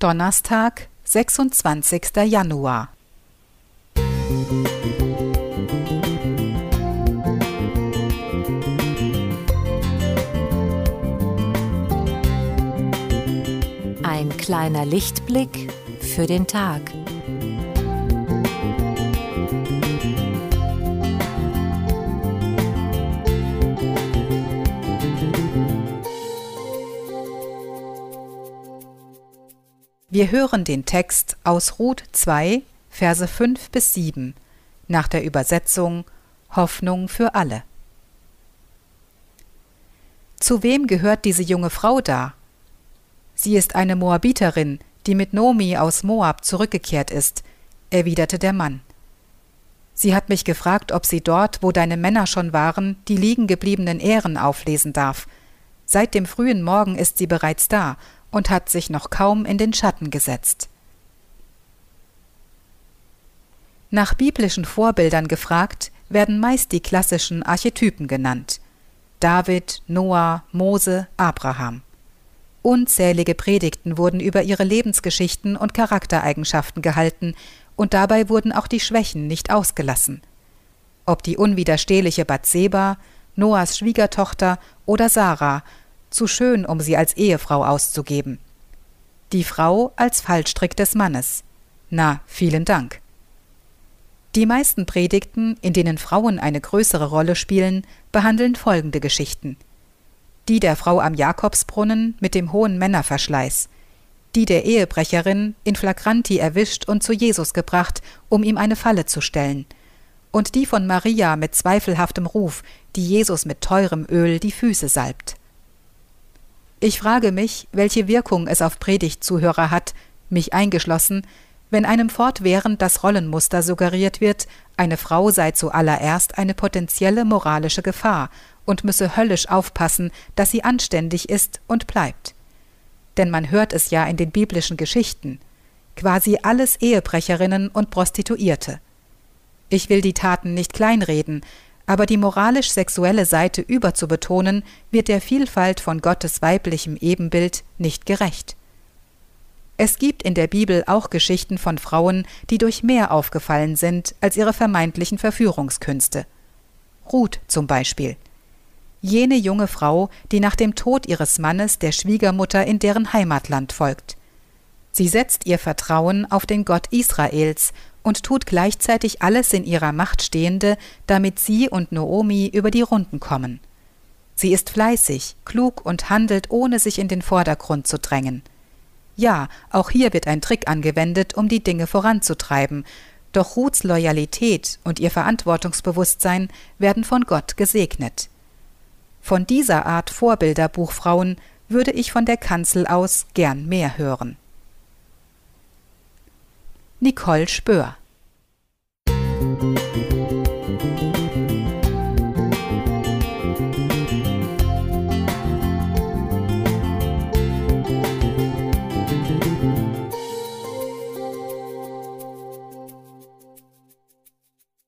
Donnerstag, 26. Januar. Ein kleiner Lichtblick für den Tag. Wir hören den Text aus Ruth 2, Verse 5 bis 7 nach der Übersetzung Hoffnung für alle. Zu wem gehört diese junge Frau da? Sie ist eine Moabiterin, die mit Nomi aus Moab zurückgekehrt ist, erwiderte der Mann. Sie hat mich gefragt, ob sie dort, wo deine Männer schon waren, die liegen gebliebenen Ehren auflesen darf. Seit dem frühen Morgen ist sie bereits da und hat sich noch kaum in den Schatten gesetzt. Nach biblischen Vorbildern gefragt, werden meist die klassischen Archetypen genannt. David, Noah, Mose, Abraham. Unzählige Predigten wurden über ihre Lebensgeschichten und Charaktereigenschaften gehalten, und dabei wurden auch die Schwächen nicht ausgelassen. Ob die unwiderstehliche Bathseba, Noahs Schwiegertochter oder Sarah zu schön, um sie als Ehefrau auszugeben. Die Frau als Fallstrick des Mannes. Na, vielen Dank. Die meisten Predigten, in denen Frauen eine größere Rolle spielen, behandeln folgende Geschichten. Die der Frau am Jakobsbrunnen mit dem hohen Männerverschleiß, die der Ehebrecherin in flagranti erwischt und zu Jesus gebracht, um ihm eine Falle zu stellen, und die von Maria mit zweifelhaftem Ruf, die Jesus mit teurem Öl die Füße salbt. Ich frage mich, welche Wirkung es auf Predigtzuhörer hat, mich eingeschlossen, wenn einem fortwährend das Rollenmuster suggeriert wird, eine Frau sei zuallererst eine potenzielle moralische Gefahr und müsse höllisch aufpassen, dass sie anständig ist und bleibt. Denn man hört es ja in den biblischen Geschichten, quasi alles Ehebrecherinnen und Prostituierte. Ich will die Taten nicht kleinreden, aber die moralisch-sexuelle Seite überzubetonen, wird der Vielfalt von Gottes weiblichem Ebenbild nicht gerecht. Es gibt in der Bibel auch Geschichten von Frauen, die durch mehr aufgefallen sind als ihre vermeintlichen Verführungskünste. Ruth zum Beispiel. Jene junge Frau, die nach dem Tod ihres Mannes der Schwiegermutter in deren Heimatland folgt. Sie setzt ihr Vertrauen auf den Gott Israels und tut gleichzeitig alles in ihrer Macht Stehende, damit sie und Noomi über die Runden kommen. Sie ist fleißig, klug und handelt, ohne sich in den Vordergrund zu drängen. Ja, auch hier wird ein Trick angewendet, um die Dinge voranzutreiben, doch Ruths Loyalität und ihr Verantwortungsbewusstsein werden von Gott gesegnet. Von dieser Art Vorbilderbuchfrauen würde ich von der Kanzel aus gern mehr hören. Nicole Spör